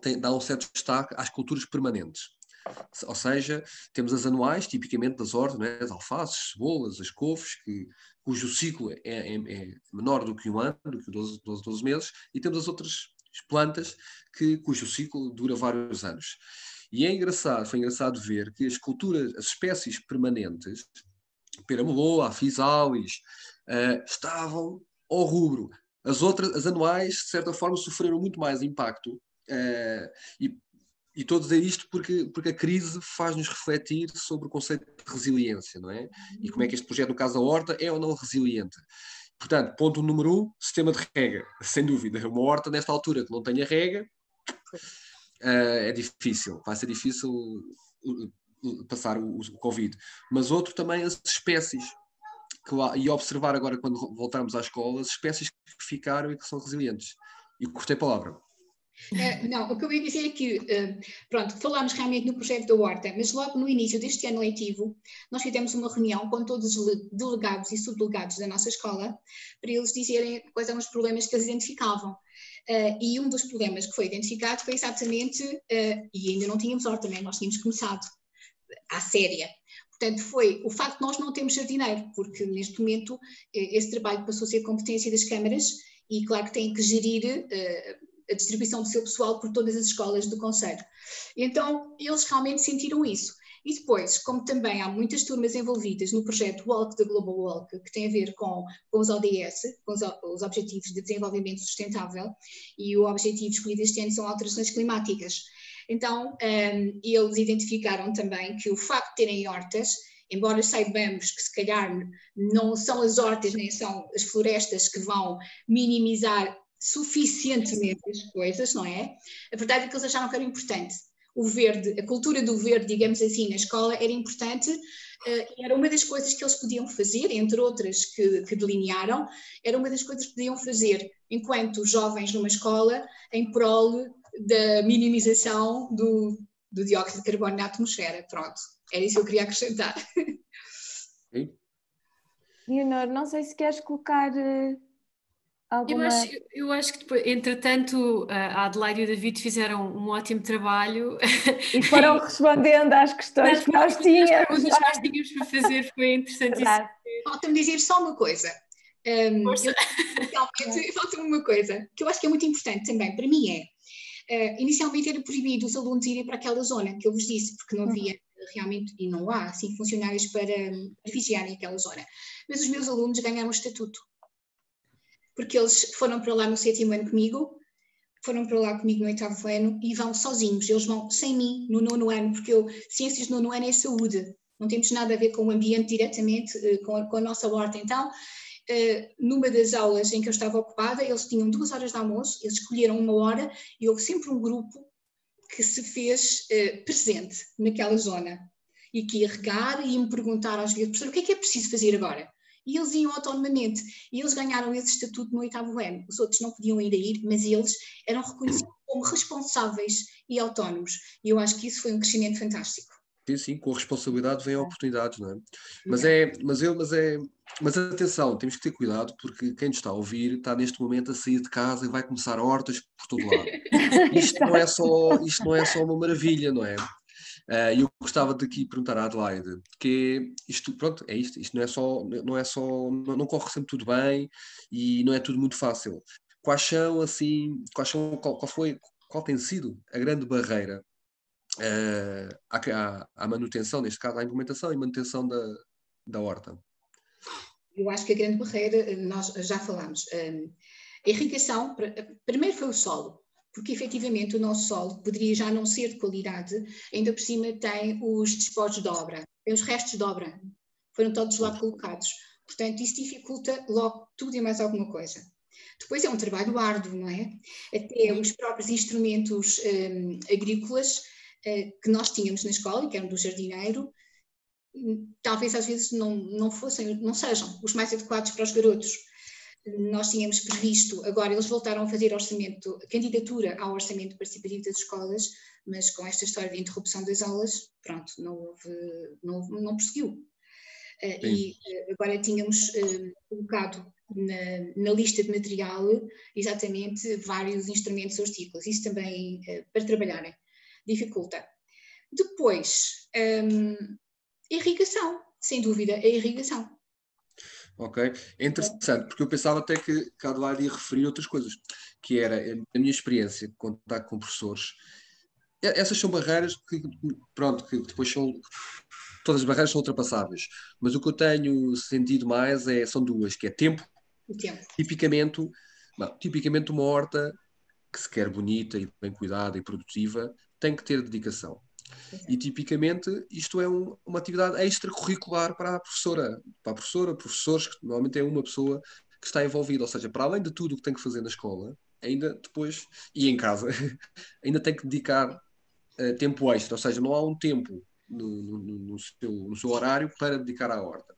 tem, dá um certo destaque às culturas permanentes. Ou seja, temos as anuais, tipicamente das hortas, né? as alfaces, cebolas, as couves, que, cujo ciclo é, é, é, menor do que um ano, do que 12, 12, 12 meses, e temos as outras plantas que, cujo ciclo dura vários anos. E é engraçado, foi engraçado ver que as culturas, as espécies permanentes, peramola, afisalis, uh, estavam ao rubro. As outras, as anuais, de certa forma, sofreram muito mais impacto uh, e e estou a dizer isto porque, porque a crise faz-nos refletir sobre o conceito de resiliência, não é? E como é que este projeto, no caso da horta, é ou não resiliente. Portanto, ponto número um, sistema de rega, sem dúvida. Uma horta, nesta altura, que não tenha rega, uh, é difícil, vai ser difícil passar o, o, Covid. Mas outro também, as espécies. Que e observar agora, quando voltarmos à escola, as espécies que ficaram e que são resilientes. E cortei a palavra. Uh, não, o que eu ia dizer é que, uh, pronto, falámos realmente no projeto da Horta, mas logo no início deste ano letivo, nós fizemos uma reunião com todos os delegados e subdelegados da nossa escola, para eles dizerem quais eram os problemas que eles identificavam. Uh, e um dos problemas que foi identificado foi exatamente, e ainda não tínhamos horta, né? nós tínhamos começado à séria, Portanto, foi o facto de nós não termos jardineiro, porque neste momento esse trabalho passou a ser competência das câmaras e, claro, que têm que gerir uh, a distribuição do seu pessoal por todas as escolas do Conselho. Então, eles realmente sentiram isso. E depois, como também há muitas turmas envolvidas no projeto Walk da Global Walk, que tem a ver com, com os ODS, com os, os, Objetivos de Desenvolvimento Sustentável, e o objetivo escolhido este ano são alterações climáticas. Então, um, eles identificaram também que o facto de terem hortas, embora saibamos que se calhar não são as hortas nem são as florestas que vão minimizar suficientemente as coisas, não é? A verdade é que eles acharam que era importante. O verde, a cultura do verde, digamos assim, na escola era importante uh, e era uma das coisas que eles podiam fazer, entre outras que, que delinearam, era uma das coisas que podiam fazer enquanto jovens numa escola em prol da minimização do, do dióxido de carbono na atmosfera. Pronto, era isso que eu queria acrescentar. Leonor, não sei se queres colocar uh, Alguma... Eu, acho, eu acho que depois, entretanto, a Adelaide e o David fizeram um ótimo trabalho. E foram respondendo às questões que nós tínhamos. As que nós tínhamos para fazer, foi interessantíssimo. Falta-me dizer só uma coisa. Um, falta-me uma coisa que eu acho que é muito importante também, para mim é. Uh, inicialmente era proibido os alunos irem para aquela zona que eu vos disse, porque não havia uhum. realmente, e não há assim, funcionários para, para vigiarem aquela zona. Mas os meus alunos ganharam o estatuto porque eles foram para lá no sétimo ano comigo, foram para lá comigo no oitavo ano e vão sozinhos, eles vão sem mim no nono ano, porque eu, ciências no nono ano é saúde, não temos nada a ver com o ambiente diretamente, eh, com a, com a nossa horta. Então, eh, numa das aulas em que eu estava ocupada, eles tinham duas horas de almoço, eles escolheram uma hora e houve sempre um grupo que se fez uh, presente naquela zona e que ia regar e ia me perguntar às vezes, professor, o que é que é preciso fazer agora? E eles iam autonomamente. E eles ganharam esse estatuto no oitavo ano. Os outros não podiam ir a ir, mas eles eram reconhecidos como responsáveis e autónomos. E eu acho que isso foi um crescimento fantástico. Sim, sim, com a responsabilidade vem oportunidades, não é? Mas é, mas eu, mas é, mas atenção, temos que ter cuidado porque quem nos está a ouvir está neste momento a sair de casa e vai começar hortas por todo lado. isto não é só, isto não é só uma maravilha, não é? Uh, eu gostava de aqui perguntar à Adelaide, que isto, pronto, é isto, isto não é só, não é só, não, não, corre sempre tudo bem e não é tudo muito fácil. Quais são, assim, quais são, qual, qual foi, qual tem sido a grande barreira uh, à, à, manutenção, neste caso, à implementação e manutenção da, da horta? Eu acho que a grande barreira, eh, nós já falámos, a irrigação, primeiro foi o solo porque efetivamente o nosso solo poderia já não ser de qualidade, ainda por cima tem os despojos de obra, tem os restos de obra, foram todos lá colocados. Portanto, isso dificulta logo tudo e mais alguma coisa. Depois é um trabalho árduo, não é? Até os próprios instrumentos um, agrícolas uh, que nós tínhamos na escola, que eram do jardineiro, hum, talvez às vezes não, não fossem, não sejam os mais adequados para os garotos nós tínhamos previsto, agora eles voltaram a fazer orçamento, candidatura ao orçamento participativo das escolas, mas com esta história de interrupção das aulas, pronto, não houve, não, não prosseguiu. Uh, e uh, agora tínhamos uh, colocado na, na, lista de material exatamente vários instrumentos hortícolas, isso também para trabalharem dificulta. Depois, um, irrigação, sem dúvida, a irrigação Ok? É interessante, porque eu pensava até que, que a Adelaide ia referir outras coisas, que era a minha experiência, contato com professores. Essas são barreiras que, pronto, que depois são. Todas as barreiras são ultrapassáveis, mas o que eu tenho sentido mais é, são duas, que é tempo. tempo. Tipicamente, não, tipicamente uma horta que se quer bonita e bem cuidada e produtiva tem que ter dedicação. E tipicamente isto é um, uma atividade extracurricular para a professora, para a professora, professores, que normalmente é uma pessoa que está envolvida, ou seja, para além de tudo o que tem que fazer na escola, ainda depois, e em casa, ainda tem que dedicar uh, tempo extra, ou seja, não há um tempo no, no, no, seu, no seu horário para dedicar à horta.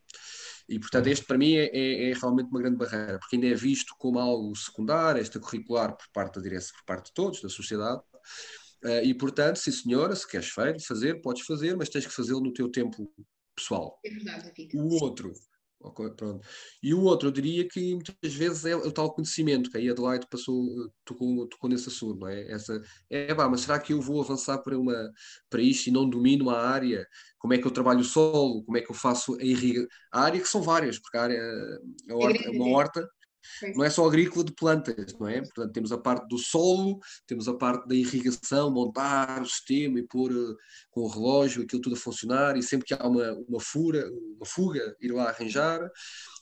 E, portanto, este para mim é, é, é, realmente uma grande barreira, porque ainda é visto como algo secundário, extracurricular por parte da direção, por parte de todos, da sociedade, Uh, e, portanto, sim senhora, se queres fazer, podes fazer, mas tens que fazê-lo no teu tempo pessoal. É verdade, O outro, okay, pronto. E o outro, eu diria que muitas vezes é o tal conhecimento, que aí Adelaide passou, tocou, tocou nesse assunto, não é? Essa, é, pá, mas será que eu vou avançar para, uma, para isto e não domino a área? Como é que eu trabalho o solo? Como é que eu faço a irrigação? A área que são várias, porque a área, a horta, é uma horta não é só agrícola de plantas, não é? Portanto, temos a parte do solo, temos a parte da irrigação, montar o sistema e pôr uh, com o relógio aquilo tudo a funcionar e sempre que há uma, uma, fura, uma fuga, ir lá arranjar.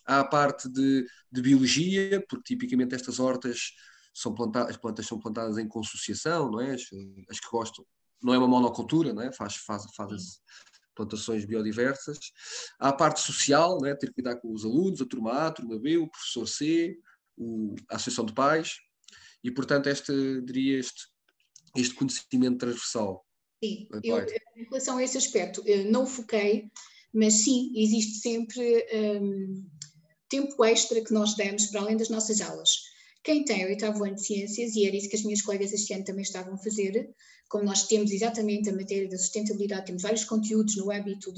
Há a parte de, de biologia, porque tipicamente estas hortas são plantadas, as plantas são plantadas em consociação, não é? As, as que gostam. Não é uma monocultura, não é? Faz, faz, faz, plantações biodiversas. Há a parte social, né, ter que cuidar com os alunos, a turma A, a turma B, o professor C, o, a associação de pais, e portanto este, diria este, este conhecimento transversal. Sim, eu, em relação a esse aspecto, não foquei, mas sim, existe sempre um, tempo extra que nós damos para além das nossas aulas. Quem tem o oitavo ano de ciências, e era isso que as minhas colegas este ano também estavam a fazer, como nós temos exatamente a matéria da sustentabilidade, temos vários conteúdos no âmbito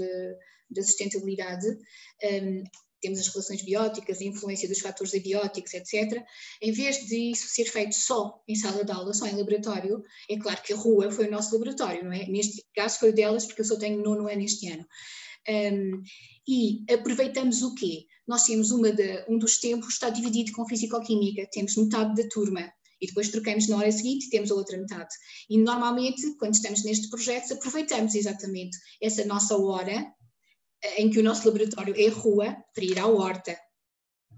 da sustentabilidade, um, temos as relações bióticas, a influência dos fatores abióticos, etc. Em vez de isso ser feito só em sala de aula, só em laboratório, é claro que a rua foi o nosso laboratório, não é? Neste caso foi o delas, porque eu só tenho nono ano este ano. Um, e aproveitamos o quê? Nós temos uma de, um dos tempos está dividido com Físico-Química, temos metade da turma e depois trocamos na hora seguinte e temos a outra metade. E normalmente, quando estamos nestes projetos, aproveitamos exatamente essa nossa hora eh, em que o nosso laboratório é rua para ir à horta.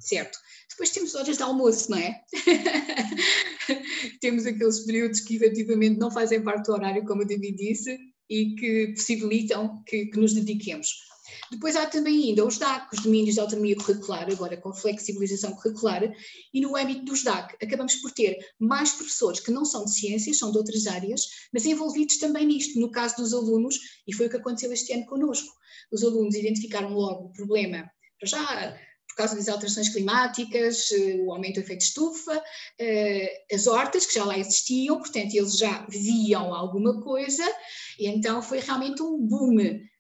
certo? Depois temos horas de almoço, não é? temos aqueles períodos que efetivamente não fazem parte do horário, como o David disse, e que possibilitam que, que nos dediquemos. Depois há também ainda os DAC, os domínios de autonomia curricular, agora com flexibilização curricular, e no âmbito dos DAC acabamos por ter mais professores que não são de ciências, são de outras áreas, mas envolvidos também nisto, no caso dos alunos, e foi o que aconteceu este ano connosco. Os alunos identificaram logo o problema, já por causa das alterações climáticas, eh, o aumento do efeito de estufa, eh, as hortas que já lá existiam, portanto eles já viam alguma coisa, e então foi realmente um boom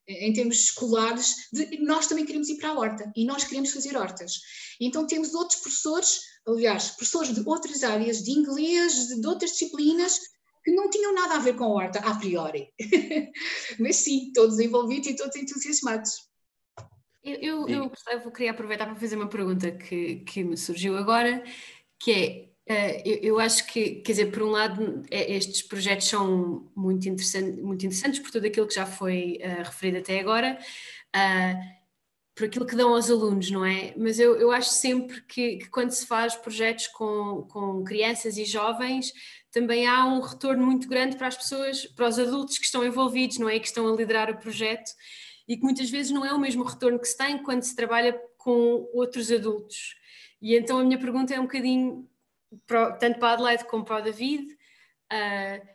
em termos escolares, de, nós também queremos ir para a horta e nós queremos fazer hortas. Então temos outros professores, aliás, professores de outras áreas, de inglês, de, de outras disciplinas, que não tinham nada a ver com a horta a priori. Mas sim, todos envolvidos e todos entusiasmados. Eu, eu, eu, queria aproveitar para fazer uma pergunta que, que me surgiu agora, que é eu, eu, acho que, quer dizer, por um lado, é, estes projetos são muito, interessante, muito interessantes por tudo aquilo que já foi uh, referido até agora, uh, por aquilo que dão aos alunos, não é? Mas eu, eu acho sempre que, que, quando se faz projetos com, com crianças e jovens, também há um retorno muito grande para as pessoas, para os adultos que estão envolvidos, não é? Que estão a liderar o projeto e que muitas vezes não é o mesmo retorno que se tem quando se trabalha com outros adultos. E então a minha pergunta é um bocadinho tanto para a Adelaide como para o David, uh,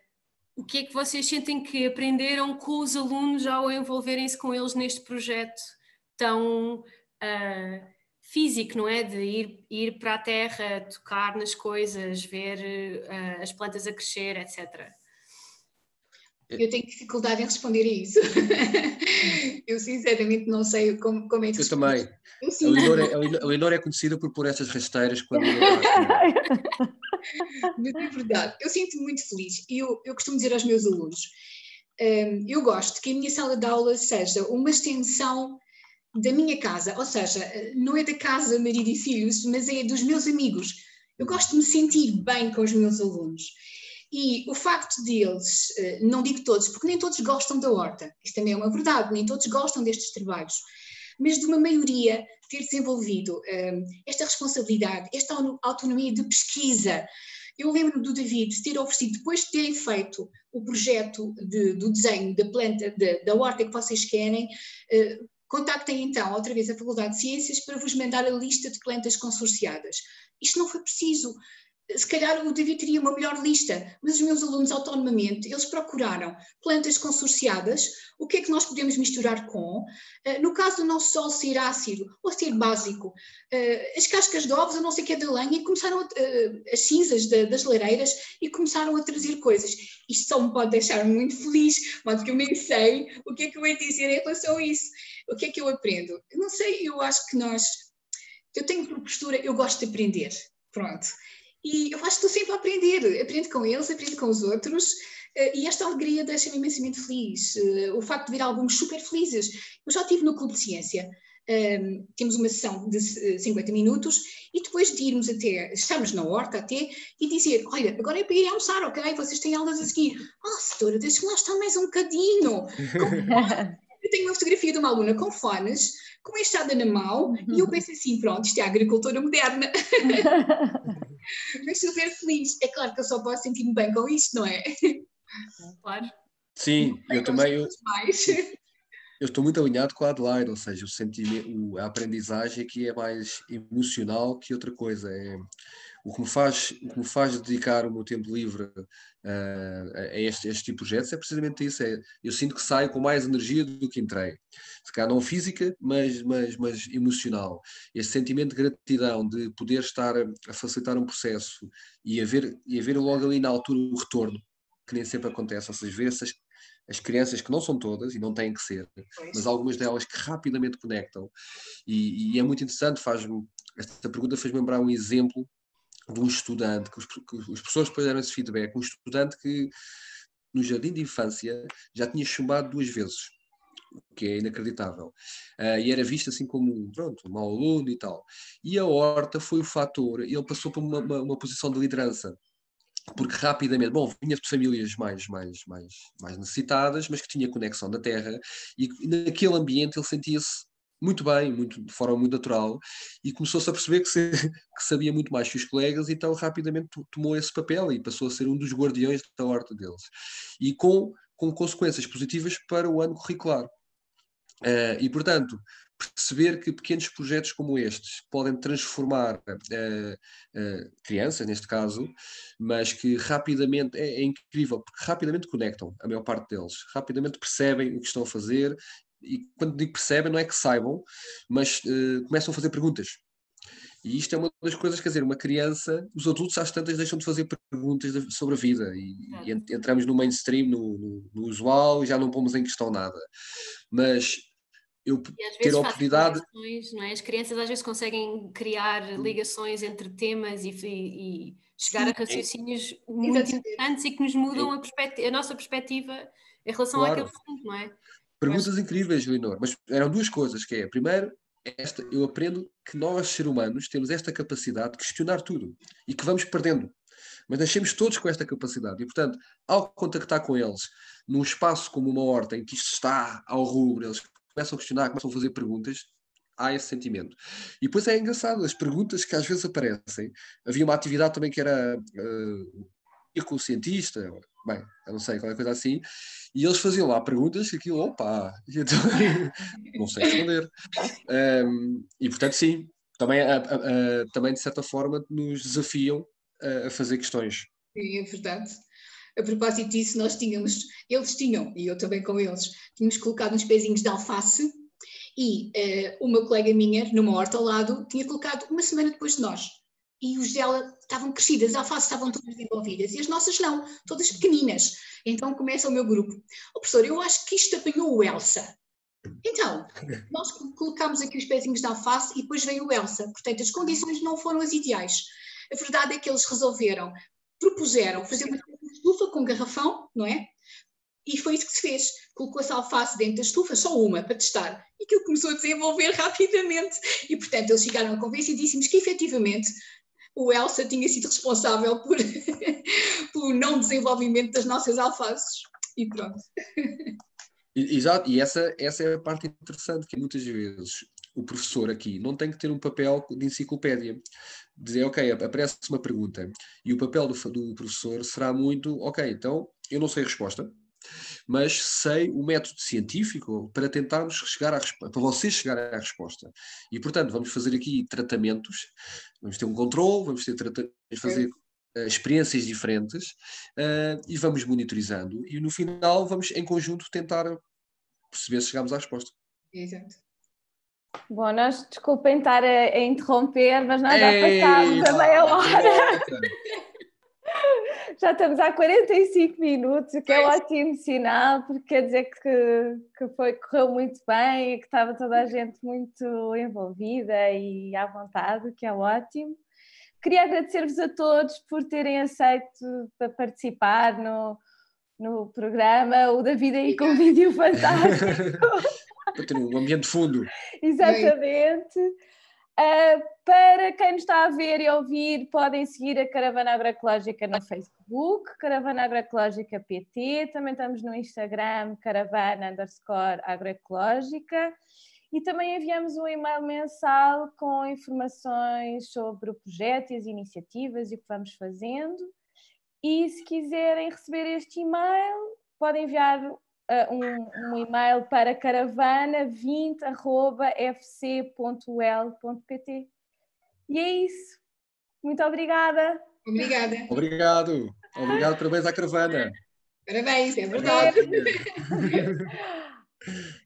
o que é que vocês sentem que aprenderam com os alunos ao envolverem-se com eles neste projeto tão uh, físico, não é? De ir, ir para a terra, tocar nas coisas, ver uh, as plantas a crescer, etc. Eu tenho dificuldade em responder a isso. eu sinceramente não sei como, como é que Eu também. Eu a, Leonor é, a Leonor é conhecida por pôr estas rasteiras quando. Mas é verdade, eu sinto-me muito feliz. E eu, eu costumo dizer aos meus alunos: um, eu gosto que a minha sala de aula seja uma extensão da minha casa, ou seja, não é da casa marido e filhos, mas é dos meus amigos. Eu gosto de me sentir bem com os meus alunos. E o facto deles, eh, não digo todos, porque nem todos gostam da horta, isto também é uma verdade, nem todos gostam destes trabalhos, mas de uma maioria ter desenvolvido eh, esta responsabilidade, esta autonomia de pesquisa. Eu lembro do David ter oferecido, depois de terem feito o projeto de, do desenho da planta, de, da horta que vocês querem, uh, contactem então outra vez a Faculdade de Ciências para vos mandar a lista de plantas consorciadas. Isto não foi preciso se calhar o David teria uma melhor lista, mas os meus alunos autonomamente, eles procuraram plantas consorciadas, o que é que nós podemos misturar com, uh, no caso do nosso solo ser ácido ou ser básico, uh, as cascas de ovos, a não sei que é da lenha, e começaram a, uh, as cinzas de, das lareiras e começaram a trazer coisas. Isto só me pode deixar muito feliz, mas que eu nem sei o que é que eu ia dizer em relação a isso. O que é que eu aprendo? Não sei, eu acho que nós, eu tenho por postura, eu gosto de aprender, pronto. E eu acho que estou sempre a aprender, aprendo com eles, aprendo com os outros, eh, e esta alegria deixa-me imensamente feliz. Eh, o facto de ver alguns super felizes. Eu já estive no Clube de Ciência, um, ehm, temos uma sessão de 50 minutos, e depois de irmos até, estamos na horta até, e dizer: Olha, agora é para ir almoçar, ok? Vocês têm aulas a seguir. Ah, setora, deixa-me lá estar mais um bocadinho. eu tenho uma fotografia de uma aluna com fones, com a enxada na mão, e eu penso assim: pronto, isto é a agricultura moderna. Mas super feliz. É claro que eu só posso sentir-me bem com isto, não é? Claro. Sim, eu também. Eu, eu estou muito alinhado com a Adelaide, ou seja, o sentimento, a aprendizagem aqui é mais emocional que outra coisa. É, o que me faz, o que me faz dedicar o meu tempo livre uh, a este, este tipo de projetos é precisamente isso. É, eu sinto que saio com mais energia do que entrei. Se calhar não física, mas, mas, mas emocional. Este sentimento de gratidão de poder estar a, a facilitar um processo e haver, e haver logo ali na altura o retorno, que nem sempre acontece. Ou seja, ver essas as crianças que não são todas e não têm que ser, mas algumas delas que rapidamente conectam. E, e é muito interessante, faz esta pergunta fez-me lembrar um exemplo de um estudante, que os, que os professores depois deram esse feedback, um estudante que no jardim de infância já tinha chumbado duas vezes, o que é inacreditável. Uh, e era visto assim como pronto, um mau aluno e tal. E a horta foi o fator, ele passou por uma, uma, uma posição de liderança porque rapidamente, bom, vinha de famílias mais, mais, mais, mais necessitadas, mas que tinha conexão da terra, e naquele ambiente ele sentia-se muito bem, muito, de forma muito natural, e começou-se a perceber que, se, que, sabia muito mais que os colegas, e então rapidamente tomou esse papel e passou a ser um dos guardiões da horta deles. E com, com consequências positivas para o ano curricular. Uh, e, portanto, perceber que pequenos projetos como estes podem transformar uh, uh, crianças, neste caso, mas que rapidamente, é, é, incrível, porque rapidamente conectam, a maior parte deles, rapidamente percebem o que estão a fazer, e quando digo percebem, não é que saibam, mas uh, começam a fazer perguntas. E isto é uma das coisas, quer dizer, uma criança, os adultos às tantas deixam de fazer perguntas sobre a vida e, e entramos no mainstream, no, no, no usual, e já não pomos em questão nada. Mas eu ter a oportunidade. Não é? As crianças às vezes conseguem criar hum. ligações entre temas e, e, chegar Sim. a raciocínios muito importantes e que nos mudam a, a, nossa perspectiva em relação claro. àquele assunto, não é? Perguntas incríveis, Leonor, mas eram duas coisas, que é, primeiro, esta, eu aprendo que nós, seres humanos, temos esta capacidade de questionar tudo e que vamos perdendo. Mas nascemos todos com esta capacidade e, portanto, ao contactar com eles, num espaço como uma horta em que isto está ao rubro, eles começam a questionar, começam a fazer perguntas, há esse sentimento. E depois é engraçado, as perguntas que às vezes aparecem. Havia uma atividade também que era uh, ir com o cientista, bem, eu não sei, qualquer coisa assim, e eles faziam lá perguntas e aquilo, opa, então, não sei responder. Um, e portanto, sim, também, a, a, a, também de certa forma nos desafiam a fazer questões. Sim, é verdade. A propósito disso, nós tínhamos, eles tinham, e eu também com eles, tínhamos colocado uns pezinhos de alface e uh, uma colega minha, numa horta ao lado, tinha colocado uma semana depois de nós. E os dela estavam crescidas, as alfaces estavam todas desenvolvidas e as nossas não, todas pequeninas. Então começa o meu grupo. Oh, professor, eu acho que isto apanhou o Elsa. Então, nós colocámos aqui os pezinhos de alface e depois veio o Elsa. Portanto, as condições não foram as ideais. A verdade é que eles resolveram, propuseram fazer uma estufa com garrafão, não é? E foi isso que se fez. Colocou-se a alface dentro da estufa, só uma, para testar. E aquilo começou a desenvolver rapidamente. E, portanto, eles chegaram a convencidíssimos que, efetivamente, o Elsa tinha sido responsável por, pelo não desenvolvimento das nossas alfaces. E pronto. Exato, e essa, essa é a parte interessante, que muitas vezes o professor aqui não tem que ter um papel de enciclopédia. Dizer, ok, aparece uma pergunta e o papel do, do professor será muito, ok, então eu não sei a resposta, mas sei o método científico para tentarmos chegar à para vocês chegarem à resposta. E, portanto, vamos fazer aqui tratamentos, vamos ter um controle, vamos ter fazer uh, experiências diferentes uh, e vamos monitorizando. E no final vamos, em conjunto, tentar perceber se chegamos à resposta. Exato. Bom, nós desculpem estar a, a interromper, mas nós já passámos a meia hora. Já estamos há 45 minutos, o que é um ótimo sinal, porque quer dizer que, que foi, correu muito bem e que estava toda a gente muito envolvida e à vontade, o que é ótimo. Queria agradecer-vos a todos por terem aceito para participar no, no programa. O David aí com um vídeo fantástico. um ambiente fundo. Exatamente. Uh, para quem nos está a ver e ouvir, podem seguir a Caravana Agroecológica no Facebook, Caravana Agroecológica PT, também estamos no Instagram, caravana underscore agroecológica, e também enviamos um e-mail mensal com informações sobre o projeto e as iniciativas e o que vamos fazendo. E se quiserem receber este e-mail, podem enviar uh, um, um, e-mail para caravana20.fc.ul.pt. E é isso. Muito obrigada. Obrigada. Obrigado. Obrigado, parabéns à caravana. Parabéns, é verdade.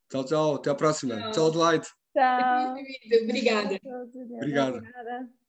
tchau, tchau. Até a próxima. Tchau, tchau Adelaide. Tchau. Obrigada. Obrigada.